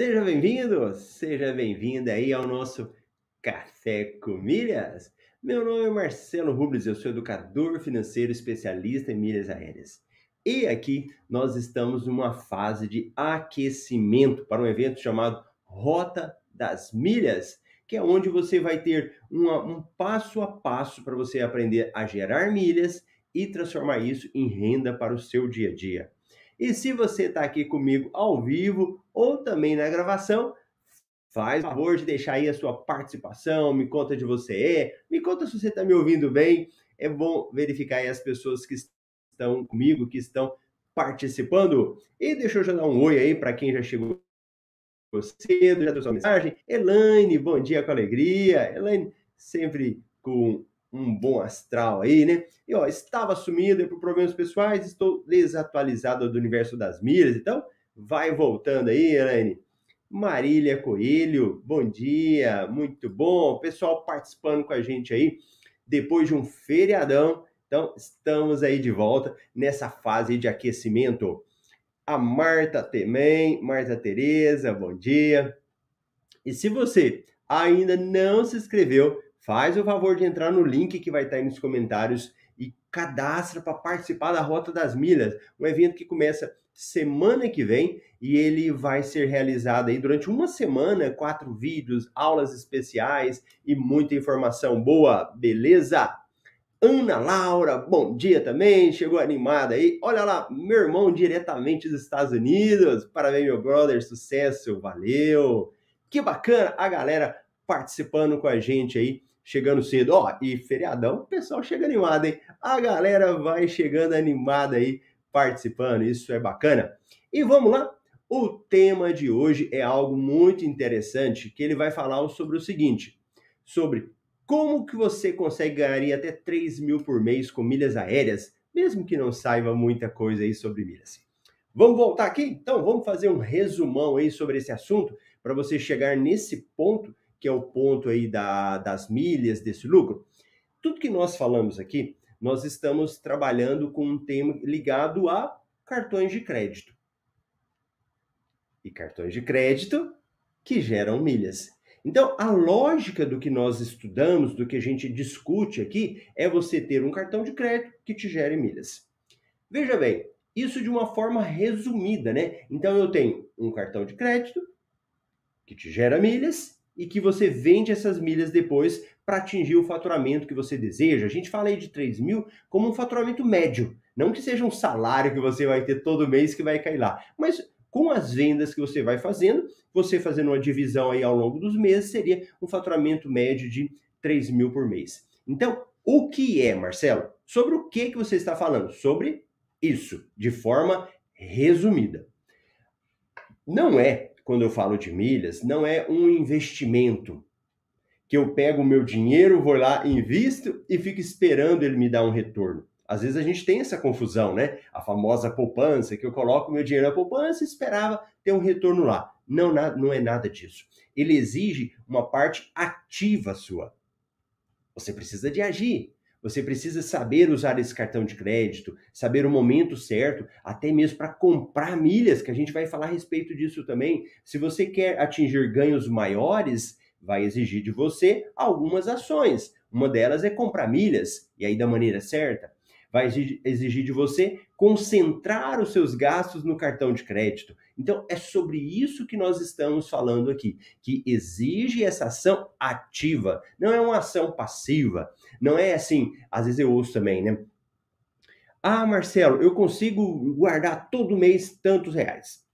Seja bem-vindo, seja bem-vinda aí ao nosso Café com Milhas. Meu nome é Marcelo Rubles, eu sou educador financeiro especialista em milhas aéreas. E aqui nós estamos numa fase de aquecimento para um evento chamado Rota das Milhas, que é onde você vai ter uma, um passo a passo para você aprender a gerar milhas e transformar isso em renda para o seu dia a dia. E se você está aqui comigo ao vivo ou também na gravação, faz o favor de deixar aí a sua participação, me conta de você é, me conta se você está me ouvindo bem. É bom verificar aí as pessoas que estão comigo, que estão participando. E deixa eu já dar um oi aí para quem já chegou cedo, já deu sua mensagem. Elaine, bom dia com alegria. Elaine, sempre com um bom astral aí, né? E ó, estava sumido por problemas pessoais, estou desatualizado do universo das milhas, então vai voltando aí, Elaine. Marília Coelho, bom dia, muito bom. Pessoal participando com a gente aí depois de um feriadão. Então, estamos aí de volta nessa fase de aquecimento. A Marta também, Marta Tereza, bom dia. E se você ainda não se inscreveu, faz o favor de entrar no link que vai estar aí nos comentários e cadastra para participar da Rota das Milhas, um evento que começa semana que vem e ele vai ser realizado aí durante uma semana, quatro vídeos, aulas especiais e muita informação boa, beleza? Ana Laura, bom dia também, chegou animada aí. Olha lá, meu irmão diretamente dos Estados Unidos. Parabéns, meu brother, sucesso, valeu. Que bacana a galera participando com a gente aí chegando cedo. Ó, e feriadão, o pessoal chega animado, hein? A galera vai chegando animada aí, participando, isso é bacana. E vamos lá? O tema de hoje é algo muito interessante, que ele vai falar sobre o seguinte, sobre como que você consegue ganhar até 3 mil por mês com milhas aéreas, mesmo que não saiba muita coisa aí sobre milhas. Vamos voltar aqui? Então, vamos fazer um resumão aí sobre esse assunto, para você chegar nesse ponto que é o ponto aí da, das milhas, desse lucro. Tudo que nós falamos aqui, nós estamos trabalhando com um tema ligado a cartões de crédito. E cartões de crédito que geram milhas. Então, a lógica do que nós estudamos, do que a gente discute aqui, é você ter um cartão de crédito que te gere milhas. Veja bem, isso de uma forma resumida, né? Então, eu tenho um cartão de crédito que te gera milhas e que você vende essas milhas depois para atingir o faturamento que você deseja. A gente fala aí de 3 mil como um faturamento médio. Não que seja um salário que você vai ter todo mês que vai cair lá, mas com as vendas que você vai fazendo, você fazendo uma divisão aí ao longo dos meses, seria um faturamento médio de 3 mil por mês. Então, o que é, Marcelo? Sobre o que, que você está falando? Sobre isso, de forma resumida. Não é quando eu falo de milhas, não é um investimento que eu pego o meu dinheiro, vou lá, invisto e fico esperando ele me dar um retorno. Às vezes a gente tem essa confusão, né? A famosa poupança, que eu coloco meu dinheiro na poupança e esperava ter um retorno lá. Não, não é nada disso. Ele exige uma parte ativa sua. Você precisa de agir. Você precisa saber usar esse cartão de crédito, saber o momento certo, até mesmo para comprar milhas, que a gente vai falar a respeito disso também. Se você quer atingir ganhos maiores, vai exigir de você algumas ações. Uma delas é comprar milhas, e aí da maneira certa. vai exigir de você concentrar os seus gastos no cartão de crédito. Então, é sobre isso que nós estamos falando aqui, que exige essa ação ativa, não é uma ação passiva. Não é assim, às vezes eu ouço também, né? Ah, Marcelo, eu consigo guardar todo mês tantos reais.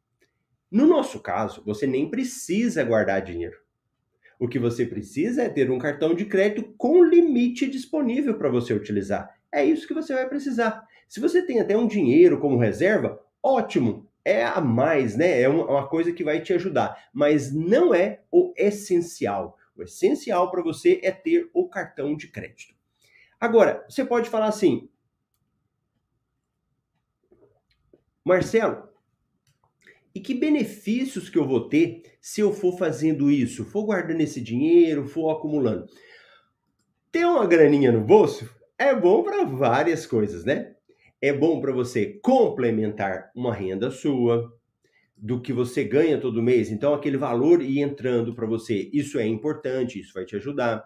No nosso caso, você nem precisa guardar dinheiro. O que você precisa é ter um cartão de crédito com limite disponível para você utilizar. É isso que você vai precisar. Se você tem até um dinheiro como reserva, ótimo, é a mais, né? É uma coisa que vai te ajudar, mas não é o essencial. O essencial para você é ter o cartão de crédito. Agora, você pode falar assim, Marcelo, e que benefícios que eu vou ter se eu for fazendo isso? For guardando esse dinheiro, for acumulando? Ter uma graninha no bolso é bom para várias coisas, né? É bom para você complementar uma renda sua, do que você ganha todo mês. Então, aquele valor ir entrando para você, isso é importante, isso vai te ajudar.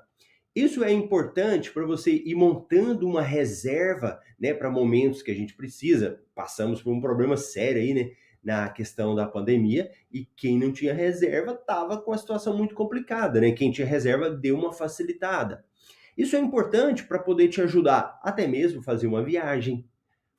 Isso é importante para você ir montando uma reserva, né, para momentos que a gente precisa. Passamos por um problema sério aí, né? na questão da pandemia e quem não tinha reserva estava com a situação muito complicada, né? Quem tinha reserva deu uma facilitada. Isso é importante para poder te ajudar até mesmo fazer uma viagem,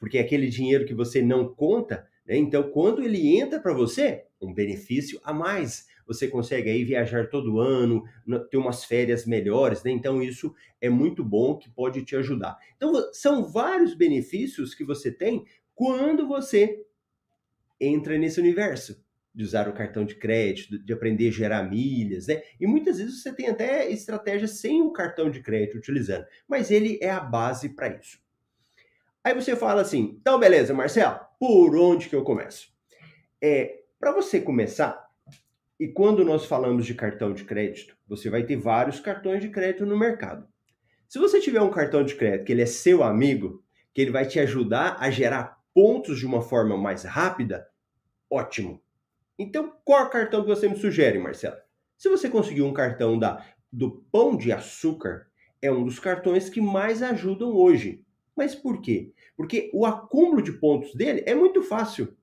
porque é aquele dinheiro que você não conta, né? Então, quando ele entra para você, um benefício a mais. Você consegue aí viajar todo ano, ter umas férias melhores, né? Então, isso é muito bom que pode te ajudar. Então, são vários benefícios que você tem quando você entra nesse universo de usar o cartão de crédito, de aprender a gerar milhas, né? E muitas vezes você tem até estratégias sem o cartão de crédito utilizando, mas ele é a base para isso. Aí você fala assim, então beleza, Marcelo, por onde que eu começo? É, para você começar, e quando nós falamos de cartão de crédito, você vai ter vários cartões de crédito no mercado. Se você tiver um cartão de crédito que ele é seu amigo, que ele vai te ajudar a gerar pontos de uma forma mais rápida, ótimo. Então, qual cartão que você me sugere, Marcelo? Se você conseguir um cartão da do Pão de Açúcar, é um dos cartões que mais ajudam hoje. Mas por quê? Porque o acúmulo de pontos dele é muito fácil.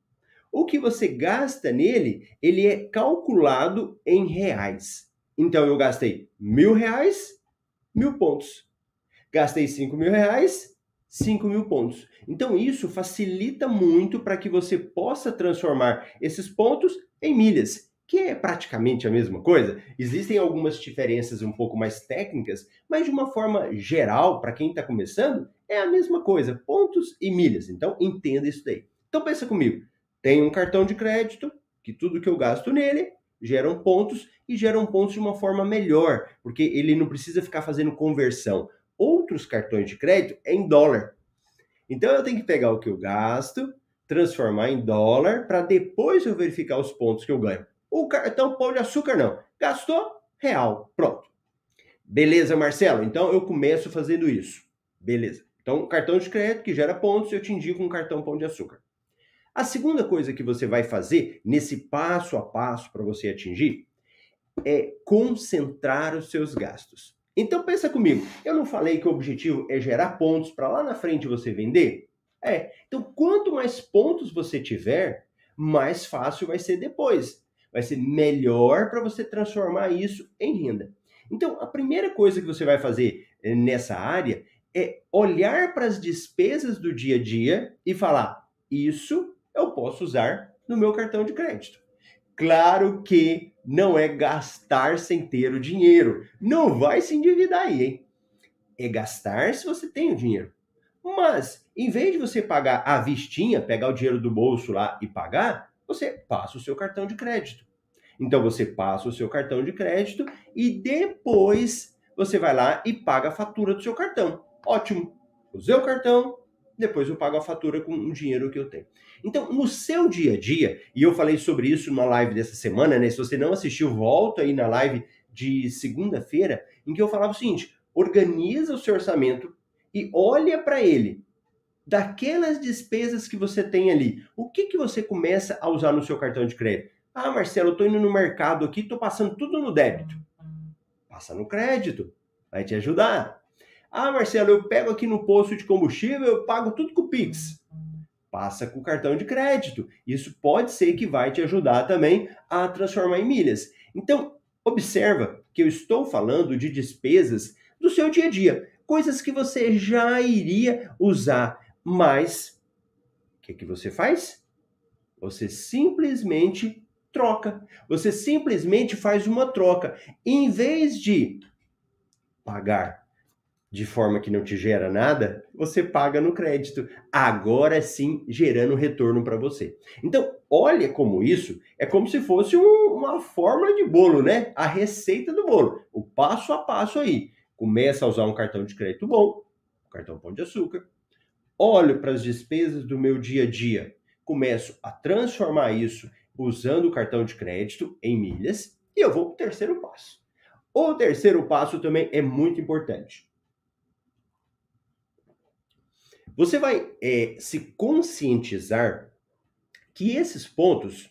O que você gasta nele, ele é calculado em reais. Então eu gastei mil reais, mil pontos. Gastei cinco mil reais, 5 mil pontos. Então, isso facilita muito para que você possa transformar esses pontos em milhas, que é praticamente a mesma coisa. Existem algumas diferenças um pouco mais técnicas, mas de uma forma geral, para quem está começando, é a mesma coisa: pontos e milhas. Então, entenda isso daí. Então, pensa comigo: tem um cartão de crédito, que tudo que eu gasto nele geram pontos e geram pontos de uma forma melhor, porque ele não precisa ficar fazendo conversão outros cartões de crédito é em dólar. Então eu tenho que pegar o que eu gasto, transformar em dólar, para depois eu verificar os pontos que eu ganho. O cartão pão de açúcar não. Gastou? Real. Pronto. Beleza, Marcelo? Então eu começo fazendo isso. Beleza. Então, cartão de crédito que gera pontos, eu te indico um cartão pão de açúcar. A segunda coisa que você vai fazer nesse passo a passo para você atingir é concentrar os seus gastos. Então pensa comigo, eu não falei que o objetivo é gerar pontos para lá na frente você vender? É. Então quanto mais pontos você tiver, mais fácil vai ser depois. Vai ser melhor para você transformar isso em renda. Então a primeira coisa que você vai fazer eh, nessa área é olhar para as despesas do dia a dia e falar: isso eu posso usar no meu cartão de crédito. Claro que não é gastar sem ter o dinheiro. Não vai se endividar aí, hein? É gastar se você tem o dinheiro. Mas, em vez de você pagar à vistinha, pegar o dinheiro do bolso lá e pagar, você passa o seu cartão de crédito. Então você passa o seu cartão de crédito e depois você vai lá e paga a fatura do seu cartão. Ótimo. Usei o cartão, depois eu pago a fatura com o dinheiro que eu tenho. Então, no seu dia a dia, e eu falei sobre isso na live dessa semana, né? Se você não assistiu, volta aí na live de segunda-feira, em que eu falava o seguinte: organiza o seu orçamento e olha para ele. Daquelas despesas que você tem ali, o que, que você começa a usar no seu cartão de crédito? Ah, Marcelo, eu estou indo no mercado aqui, estou passando tudo no débito. Passa no crédito, vai te ajudar. Ah, Marcelo, eu pego aqui no posto de combustível, eu pago tudo com o Pix. Passa com o cartão de crédito. Isso pode ser que vai te ajudar também a transformar em milhas. Então, observa que eu estou falando de despesas do seu dia a dia, coisas que você já iria usar, mas o que, que você faz? Você simplesmente troca. Você simplesmente faz uma troca. Em vez de pagar de forma que não te gera nada, você paga no crédito. Agora sim, gerando retorno para você. Então, olha como isso é como se fosse um, uma fórmula de bolo, né? A receita do bolo. O passo a passo aí. Começa a usar um cartão de crédito bom, cartão Pão de Açúcar. Olho para as despesas do meu dia a dia. Começo a transformar isso usando o cartão de crédito em milhas. E eu vou para o terceiro passo. O terceiro passo também é muito importante Você vai é, se conscientizar que esses pontos,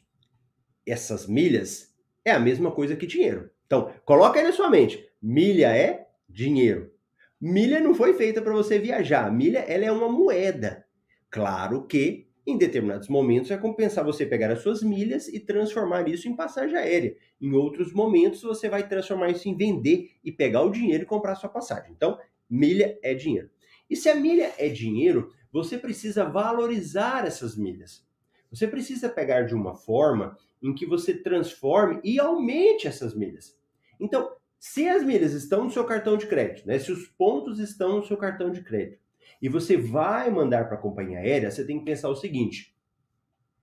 essas milhas, é a mesma coisa que dinheiro. Então, coloca aí na sua mente: milha é dinheiro. Milha não foi feita para você viajar. Milha ela é uma moeda. Claro que em determinados momentos vai compensar você pegar as suas milhas e transformar isso em passagem aérea. Em outros momentos você vai transformar isso em vender e pegar o dinheiro e comprar a sua passagem. Então, milha é dinheiro. E se a milha é dinheiro, você precisa valorizar essas milhas. Você precisa pegar de uma forma em que você transforme e aumente essas milhas. Então, se as milhas estão no seu cartão de crédito, né, se os pontos estão no seu cartão de crédito, e você vai mandar para a companhia aérea, você tem que pensar o seguinte: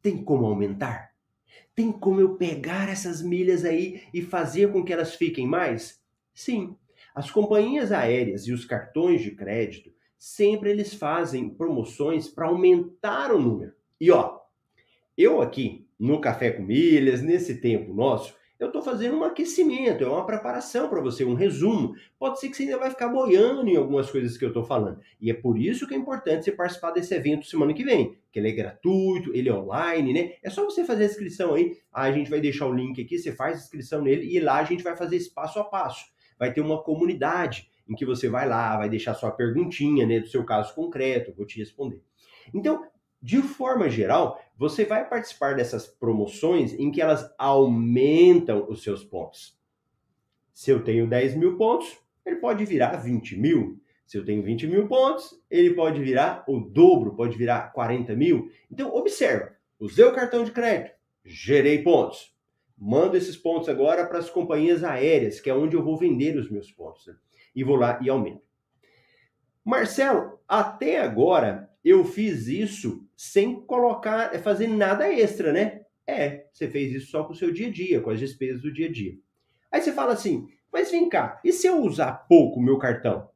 tem como aumentar? Tem como eu pegar essas milhas aí e fazer com que elas fiquem mais? Sim. As companhias aéreas e os cartões de crédito sempre eles fazem promoções para aumentar o número. E ó, eu aqui no Café com Milhas, nesse tempo nosso, eu estou fazendo um aquecimento, é uma preparação para você, um resumo. Pode ser que você ainda vai ficar boiando em algumas coisas que eu estou falando. E é por isso que é importante você participar desse evento semana que vem, que ele é gratuito, ele é online, né? É só você fazer a inscrição aí. a gente vai deixar o link aqui, você faz a inscrição nele e lá a gente vai fazer esse passo a passo. Vai ter uma comunidade em que você vai lá, vai deixar sua perguntinha, né, do seu caso concreto, vou te responder. Então, de forma geral, você vai participar dessas promoções em que elas aumentam os seus pontos. Se eu tenho 10 mil pontos, ele pode virar 20 mil. Se eu tenho 20 mil pontos, ele pode virar o dobro, pode virar 40 mil. Então, observa, usei o cartão de crédito, gerei pontos. Mando esses pontos agora para as companhias aéreas, que é onde eu vou vender os meus pontos. Né? E vou lá e aumento. Marcelo, até agora eu fiz isso sem colocar, é, fazer nada extra, né? É, você fez isso só com o seu dia a dia, com as despesas do dia a dia. Aí você fala assim, mas vem cá, e se eu usar pouco o meu cartão?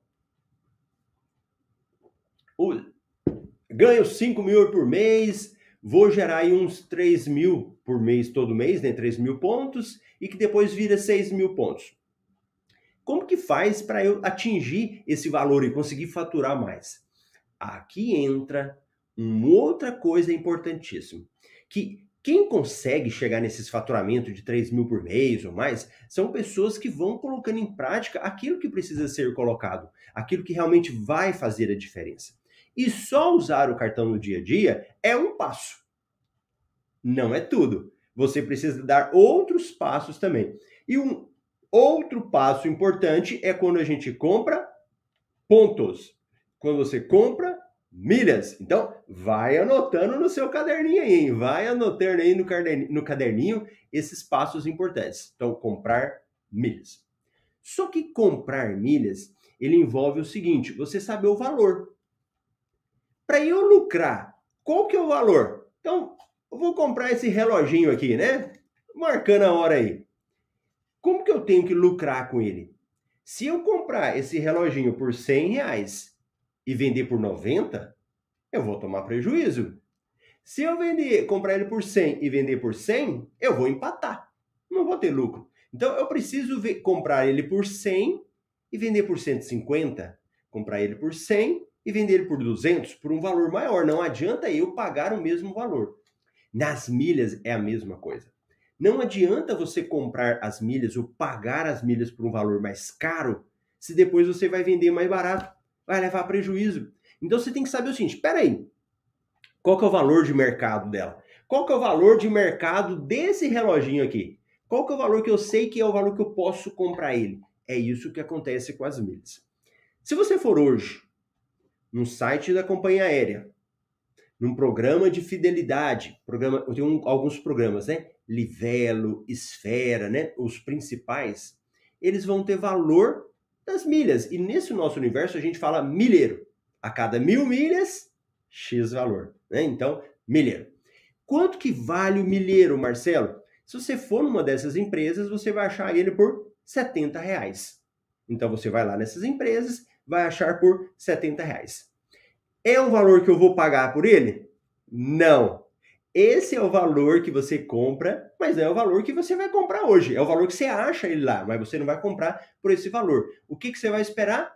Ganho 5 mil por mês, vou gerar aí uns 3 mil por mês todo mês, né? 3 mil pontos, e que depois vira 6 mil pontos. Como que faz para eu atingir esse valor e conseguir faturar mais? Aqui entra uma outra coisa importantíssima, que quem consegue chegar nesses faturamentos de 3 mil por mês ou mais são pessoas que vão colocando em prática aquilo que precisa ser colocado, aquilo que realmente vai fazer a diferença. E só usar o cartão no dia a dia é um passo. Não é tudo. Você precisa dar outros passos também. E um Outro passo importante é quando a gente compra pontos. Quando você compra milhas. Então, vai anotando no seu caderninho aí, hein? Vai anotando aí no caderninho, no caderninho esses passos importantes. Então, comprar milhas. Só que comprar milhas, ele envolve o seguinte, você saber o valor. Para eu lucrar, qual que é o valor? Então, eu vou comprar esse reloginho aqui, né? Marcando a hora aí. Como que eu tenho que lucrar com ele? Se eu comprar esse reloginho por 100 reais e vender por 90, eu vou tomar prejuízo. Se eu vender, comprar ele por 100 e vender por 100, eu vou empatar. Não vou ter lucro. Então eu preciso ver, comprar ele por 100 e vender por 150, comprar ele por 100 e vender ele por 200 por um valor maior. Não adianta eu pagar o mesmo valor. Nas milhas é a mesma coisa. Não adianta você comprar as milhas ou pagar as milhas por um valor mais caro se depois você vai vender mais barato. vai levar prejuízo. Então você tem que saber o seguinte: peraí, qual que é o valor de mercado dela? Qual que é o valor de mercado desse reloginho aqui? Qual que é o valor que eu sei que é o valor que eu posso comprar ele? É isso que acontece com as milhas. Se você for hoje no site da companhia aérea, num programa de fidelidade, programa, eu tenho um, alguns programas, né? Livelo, Esfera, né? Os principais, eles vão ter valor das milhas. E nesse nosso universo a gente fala milheiro. A cada mil milhas, X valor. Né? Então, milheiro. Quanto que vale o milheiro, Marcelo? Se você for numa dessas empresas, você vai achar ele por 70 reais. Então você vai lá nessas empresas, vai achar por 70 reais. É um valor que eu vou pagar por ele? Não. Esse é o valor que você compra, mas não é o valor que você vai comprar hoje. É o valor que você acha ele lá, mas você não vai comprar por esse valor. O que, que você vai esperar?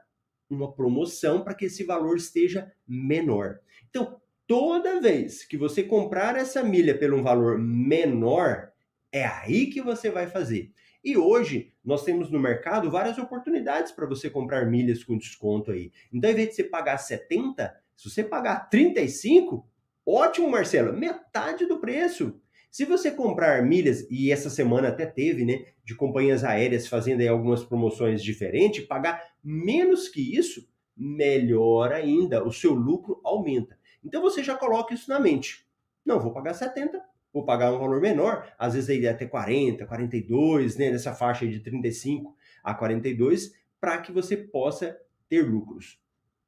Uma promoção para que esse valor esteja menor. Então, toda vez que você comprar essa milha pelo um valor menor, é aí que você vai fazer. E hoje nós temos no mercado várias oportunidades para você comprar milhas com desconto aí. Então, ao invés de você pagar 70, se você pagar 35, ótimo, Marcelo, metade do preço. Se você comprar milhas, e essa semana até teve, né, de companhias aéreas fazendo aí algumas promoções diferentes, pagar menos que isso, melhor ainda, o seu lucro aumenta. Então você já coloca isso na mente. Não, vou pagar 70, vou pagar um valor menor, às vezes aí até 40, 42, né, nessa faixa de 35 a 42, para que você possa ter lucros.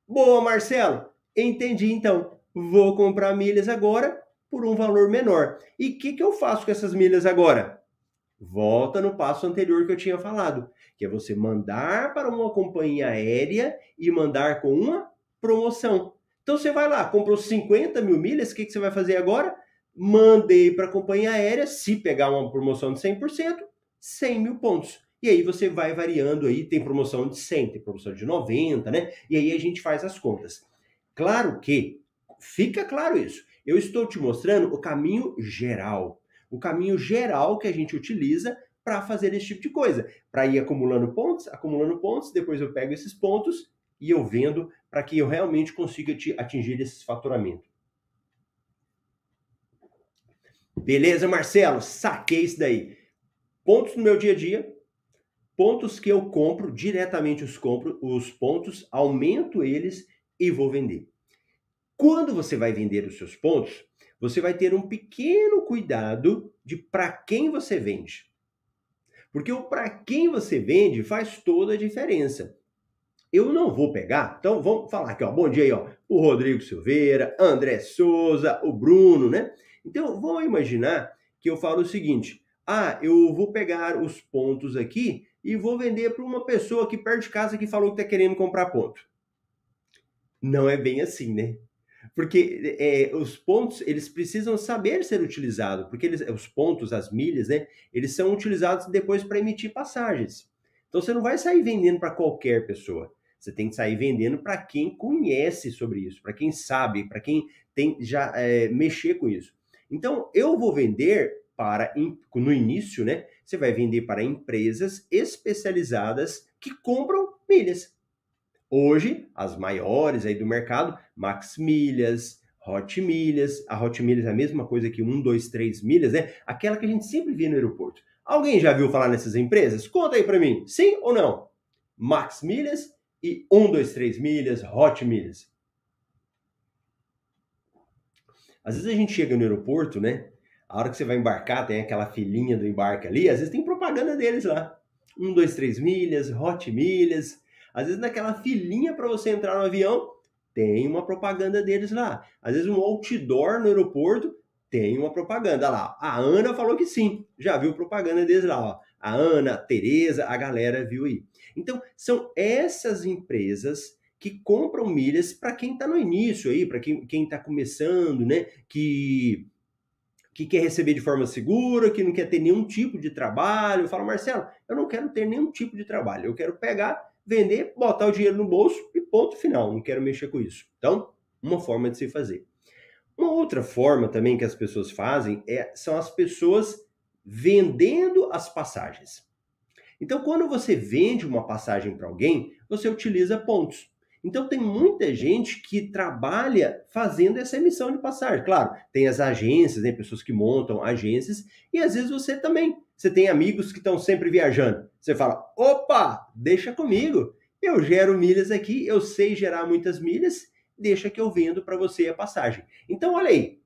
Boa, Marcelo! Entendi então. Vou comprar milhas agora por um valor menor. E o que, que eu faço com essas milhas agora? Volta no passo anterior que eu tinha falado, que é você mandar para uma companhia aérea e mandar com uma promoção. Então você vai lá, comprou 50 mil milhas, o que, que você vai fazer agora? Mandei para a companhia aérea, se pegar uma promoção de 100%, 100 mil pontos. E aí você vai variando aí, tem promoção de 100, tem promoção de 90, né? E aí a gente faz as contas. Claro que, fica claro isso, eu estou te mostrando o caminho geral. O caminho geral que a gente utiliza para fazer esse tipo de coisa. Para ir acumulando pontos, acumulando pontos, depois eu pego esses pontos e eu vendo para que eu realmente consiga atingir esse faturamento. Beleza, Marcelo? Saquei isso daí. Pontos no meu dia a dia, pontos que eu compro, diretamente os compro, os pontos, aumento eles e vou vender. Quando você vai vender os seus pontos, você vai ter um pequeno cuidado de para quem você vende. Porque o para quem você vende faz toda a diferença. Eu não vou pegar, então vamos falar aqui, ó. Bom dia aí, ó. O Rodrigo Silveira, André Souza, o Bruno, né? Então, vamos imaginar que eu falo o seguinte: ah, eu vou pegar os pontos aqui e vou vender para uma pessoa aqui perto de casa que falou que está querendo comprar ponto. Não é bem assim, né? Porque é, os pontos, eles precisam saber ser utilizados, porque eles, os pontos, as milhas, né? Eles são utilizados depois para emitir passagens. Então você não vai sair vendendo para qualquer pessoa. Você tem que sair vendendo para quem conhece sobre isso, para quem sabe, para quem tem já é, mexer com isso. Então, eu vou vender para no início, né? Você vai vender para empresas especializadas que compram milhas. Hoje, as maiores aí do mercado, Max Milhas, Hot Milhas. A Hot Milhas é a mesma coisa que 1, 2, 3 milhas, né? Aquela que a gente sempre vê no aeroporto. Alguém já viu falar nessas empresas? Conta aí para mim, sim ou não? Max Milhas e 1, 2, 3 milhas, hot milhas. Às vezes a gente chega no aeroporto, né? A hora que você vai embarcar, tem aquela filinha do embarque ali, às vezes tem propaganda deles lá. 1, 2, 3 milhas, hot milhas. Às vezes naquela filinha para você entrar no avião, tem uma propaganda deles lá. Às vezes um outdoor no aeroporto tem uma propaganda lá. A Ana falou que sim, já viu propaganda deles lá. Ó. A Ana, a Tereza, a galera viu aí. Então, são essas empresas que compram milhas para quem está no início aí, para quem está começando, né? Que, que quer receber de forma segura, que não quer ter nenhum tipo de trabalho. Fala, Marcelo, eu não quero ter nenhum tipo de trabalho. Eu quero pegar, vender, botar o dinheiro no bolso e ponto final. Não quero mexer com isso. Então, uma forma de se fazer. Uma outra forma também que as pessoas fazem é, são as pessoas vendendo as passagens. Então, quando você vende uma passagem para alguém, você utiliza pontos. Então tem muita gente que trabalha fazendo essa emissão de passagem. Claro, tem as agências, né, pessoas que montam agências, e às vezes você também. Você tem amigos que estão sempre viajando. Você fala: opa, deixa comigo. Eu gero milhas aqui, eu sei gerar muitas milhas, deixa que eu vendo para você a passagem. Então, olha aí.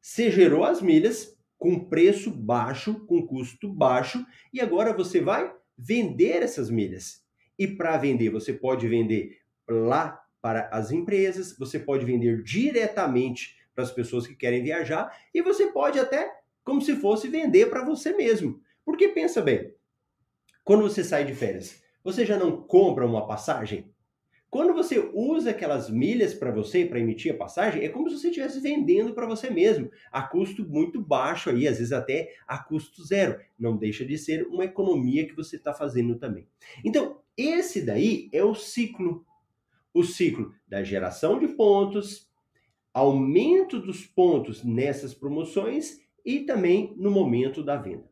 Você gerou as milhas com preço baixo, com custo baixo, e agora você vai vender essas milhas. E para vender, você pode vender lá para as empresas, você pode vender diretamente para as pessoas que querem viajar, e você pode até, como se fosse, vender para você mesmo. Porque pensa bem, quando você sai de férias, você já não compra uma passagem? Quando você usa aquelas milhas para você, para emitir a passagem, é como se você estivesse vendendo para você mesmo, a custo muito baixo aí, às vezes até a custo zero. Não deixa de ser uma economia que você está fazendo também. Então, esse daí é o ciclo. O ciclo da geração de pontos, aumento dos pontos nessas promoções e também no momento da venda.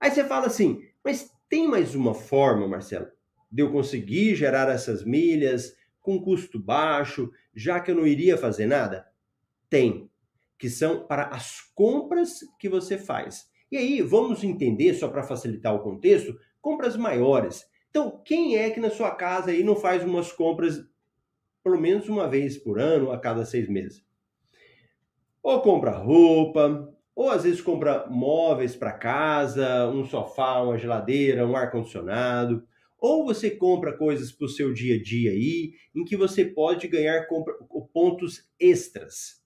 Aí você fala assim, mas tem mais uma forma, Marcelo, de eu conseguir gerar essas milhas com custo baixo, já que eu não iria fazer nada? Tem, que são para as compras que você faz. E aí, vamos entender, só para facilitar o contexto, compras maiores. Então, quem é que na sua casa aí não faz umas compras pelo menos uma vez por ano, a cada seis meses? Ou compra roupa, ou às vezes compra móveis para casa, um sofá, uma geladeira, um ar-condicionado. Ou você compra coisas para o seu dia a dia aí, em que você pode ganhar pontos extras.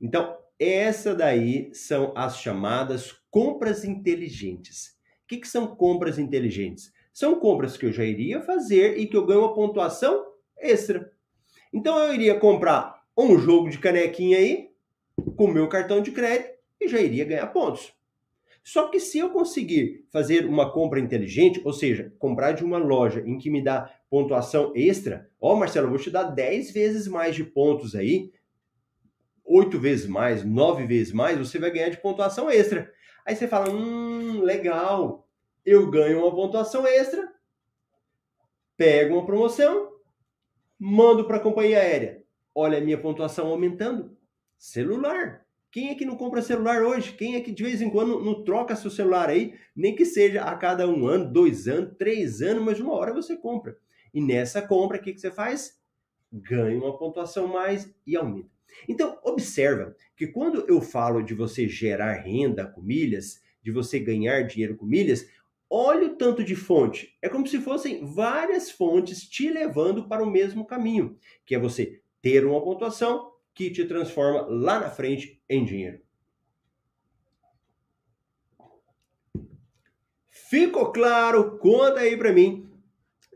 Então, essa daí são as chamadas compras inteligentes. O que, que são compras inteligentes? São compras que eu já iria fazer e que eu ganho uma pontuação extra. Então eu iria comprar um jogo de canequinha aí com meu cartão de crédito e já iria ganhar pontos. Só que se eu conseguir fazer uma compra inteligente, ou seja, comprar de uma loja em que me dá pontuação extra, ó, Marcelo, eu vou te dar 10 vezes mais de pontos aí, 8 vezes mais, 9 vezes mais, você vai ganhar de pontuação extra. Aí você fala, hum, legal, eu ganho uma pontuação extra, pego uma promoção, mando para a companhia aérea. Olha a minha pontuação aumentando. Celular. Quem é que não compra celular hoje? Quem é que de vez em quando não troca seu celular aí? Nem que seja a cada um ano, dois anos, três anos, mas uma hora você compra. E nessa compra, o que, que você faz? Ganha uma pontuação mais e aumenta. Então, observa que quando eu falo de você gerar renda com milhas, de você ganhar dinheiro com milhas, olha o tanto de fonte. É como se fossem várias fontes te levando para o mesmo caminho, que é você ter uma pontuação, que te transforma lá na frente em dinheiro. Ficou claro? Conta aí para mim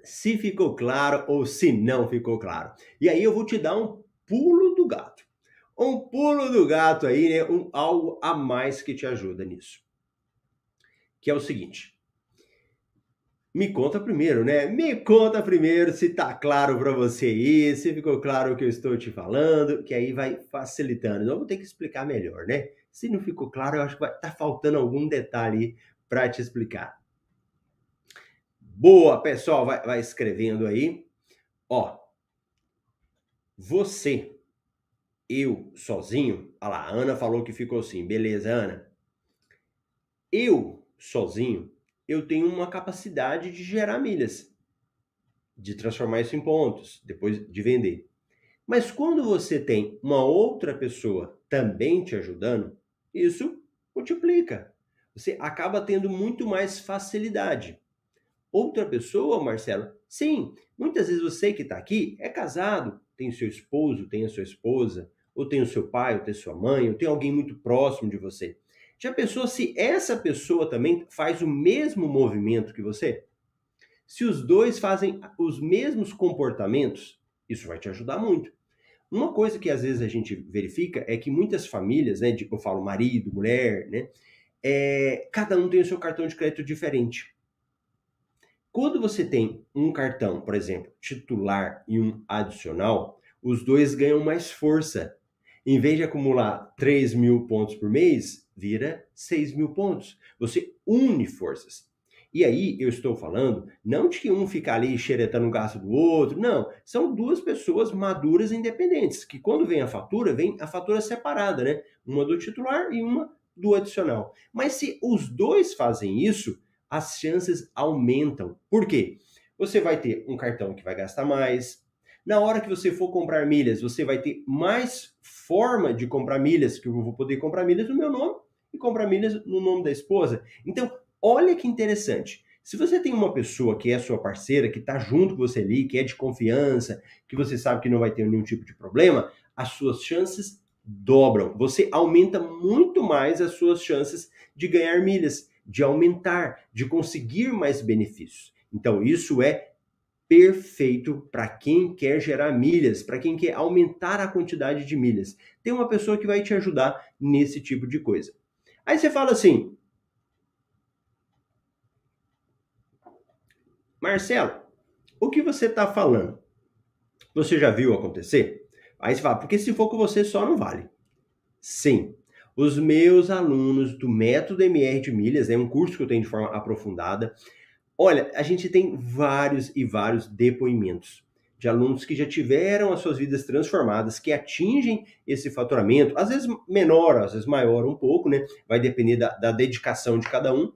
se ficou claro ou se não ficou claro. E aí eu vou te dar um pulo do gato. Um pulo do gato aí, né? Um, algo a mais que te ajuda nisso. Que é o seguinte. Me conta primeiro, né? Me conta primeiro se tá claro para você aí, se ficou claro o que eu estou te falando, que aí vai facilitando. Não vou ter que explicar melhor, né? Se não ficou claro, eu acho que vai tá faltando algum detalhe para te explicar. Boa, pessoal, vai, vai escrevendo aí. Ó, você, eu sozinho, olha lá, a Ana falou que ficou assim, beleza, Ana. Eu sozinho eu tenho uma capacidade de gerar milhas, de transformar isso em pontos, depois de vender. Mas quando você tem uma outra pessoa também te ajudando, isso multiplica. Você acaba tendo muito mais facilidade. Outra pessoa, Marcelo, sim, muitas vezes você que está aqui é casado, tem seu esposo, tem a sua esposa, ou tem o seu pai, ou tem sua mãe, ou tem alguém muito próximo de você. Já pensou se essa pessoa também faz o mesmo movimento que você? Se os dois fazem os mesmos comportamentos, isso vai te ajudar muito. Uma coisa que às vezes a gente verifica é que muitas famílias, né, eu falo marido, mulher, né, é, cada um tem o seu cartão de crédito diferente. Quando você tem um cartão, por exemplo, titular e um adicional, os dois ganham mais força. Em vez de acumular 3 mil pontos por mês, vira 6 mil pontos. Você une forças. E aí eu estou falando não de que um fica ali xeretando o gasto do outro, não. São duas pessoas maduras e independentes, que quando vem a fatura, vem a fatura separada, né? Uma do titular e uma do adicional. Mas se os dois fazem isso, as chances aumentam. Por quê? Você vai ter um cartão que vai gastar mais. Na hora que você for comprar milhas, você vai ter mais forma de comprar milhas, que eu vou poder comprar milhas no meu nome e comprar milhas no nome da esposa. Então, olha que interessante. Se você tem uma pessoa que é sua parceira, que está junto com você ali, que é de confiança, que você sabe que não vai ter nenhum tipo de problema, as suas chances dobram. Você aumenta muito mais as suas chances de ganhar milhas, de aumentar, de conseguir mais benefícios. Então, isso é perfeito para quem quer gerar milhas, para quem quer aumentar a quantidade de milhas. Tem uma pessoa que vai te ajudar nesse tipo de coisa. Aí você fala assim: Marcelo, o que você está falando? Você já viu acontecer? Aí você fala, porque se for com você só não vale. Sim, os meus alunos do Método MR de Milhas, é um curso que eu tenho de forma aprofundada. Olha, a gente tem vários e vários depoimentos de alunos que já tiveram as suas vidas transformadas, que atingem esse faturamento, às vezes menor, às vezes maior um pouco, né? Vai depender da, da dedicação de cada um.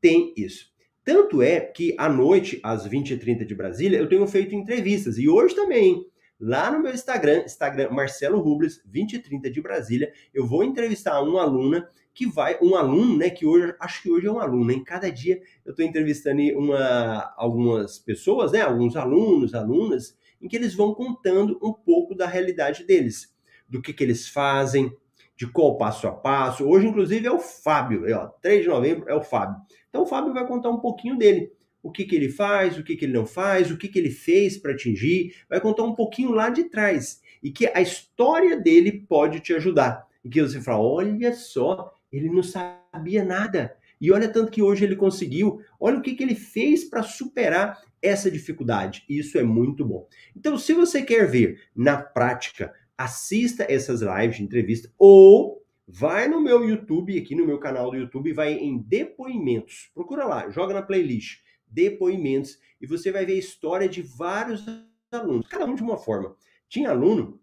Tem isso. Tanto é que à noite, às 20h30 de Brasília, eu tenho feito entrevistas, e hoje também, lá no meu Instagram, Instagram Marcelo Rubles, 2030 de Brasília, eu vou entrevistar uma aluna que vai, um aluno, né, que hoje, acho que hoje é um aluno, em cada dia eu estou entrevistando uma, algumas pessoas, né, alguns alunos, alunas, em que eles vão contando um pouco da realidade deles, do que, que eles fazem, de qual passo a passo. Hoje, inclusive, é o Fábio, é, ó, 3 de novembro é o Fábio. Então, o Fábio vai contar um pouquinho dele. O que, que ele faz, o que, que ele não faz, o que, que ele fez para atingir. Vai contar um pouquinho lá de trás. E que a história dele pode te ajudar. E que você fala: olha só, ele não sabia nada. E olha tanto que hoje ele conseguiu. Olha o que, que ele fez para superar essa dificuldade. Isso é muito bom. Então, se você quer ver na prática assista essas lives de entrevista ou vai no meu YouTube, aqui no meu canal do YouTube, vai em depoimentos. Procura lá, joga na playlist depoimentos e você vai ver a história de vários alunos, cada um de uma forma. Tinha aluno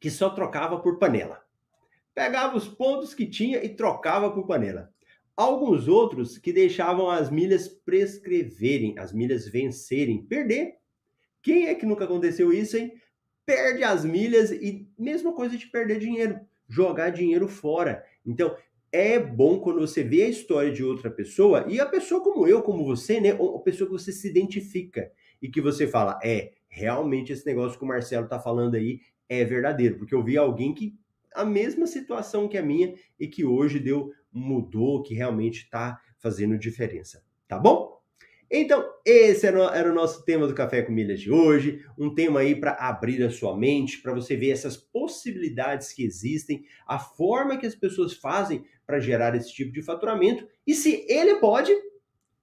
que só trocava por panela. Pegava os pontos que tinha e trocava por panela. Alguns outros que deixavam as milhas prescreverem, as milhas vencerem, perder. Quem é que nunca aconteceu isso, hein? perde as milhas e mesma coisa de perder dinheiro, jogar dinheiro fora. Então, é bom quando você vê a história de outra pessoa e a pessoa como eu, como você, né, a pessoa que você se identifica e que você fala, é, realmente esse negócio que o Marcelo tá falando aí é verdadeiro, porque eu vi alguém que a mesma situação que a minha e que hoje deu mudou, que realmente tá fazendo diferença, tá bom? Então, esse era o nosso tema do Café com Milhas de hoje, um tema aí para abrir a sua mente, para você ver essas possibilidades que existem, a forma que as pessoas fazem para gerar esse tipo de faturamento, e se ele pode,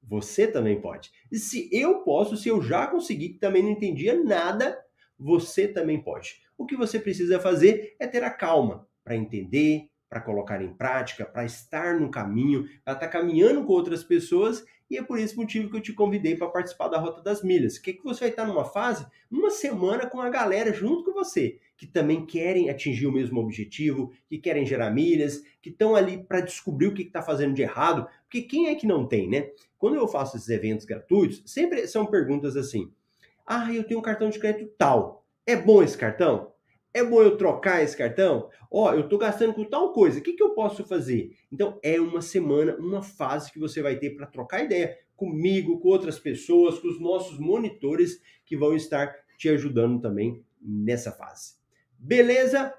você também pode. E se eu posso, se eu já consegui, que também não entendia nada, você também pode. O que você precisa fazer é ter a calma para entender, para colocar em prática, para estar no caminho, para estar tá caminhando com outras pessoas e é por esse motivo que eu te convidei para participar da Rota das Milhas. Que, que você vai estar numa fase, uma semana com a galera junto com você, que também querem atingir o mesmo objetivo, que querem gerar milhas, que estão ali para descobrir o que está fazendo de errado. Porque quem é que não tem, né? Quando eu faço esses eventos gratuitos, sempre são perguntas assim: ah, eu tenho um cartão de crédito tal. É bom esse cartão? É bom eu trocar esse cartão? Ó, oh, eu estou gastando com tal coisa, o que, que eu posso fazer? Então, é uma semana, uma fase que você vai ter para trocar ideia comigo, com outras pessoas, com os nossos monitores que vão estar te ajudando também nessa fase. Beleza?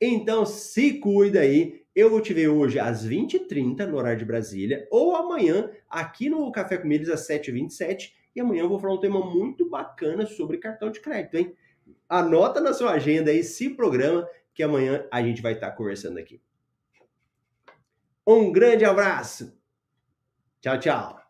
Então, se cuida aí. Eu vou te ver hoje às 20h30 no horário de Brasília, ou amanhã aqui no Café com Milhas às 7h27. E amanhã eu vou falar um tema muito bacana sobre cartão de crédito, hein? Anota na sua agenda aí, se programa, que amanhã a gente vai estar conversando aqui. Um grande abraço. Tchau, tchau.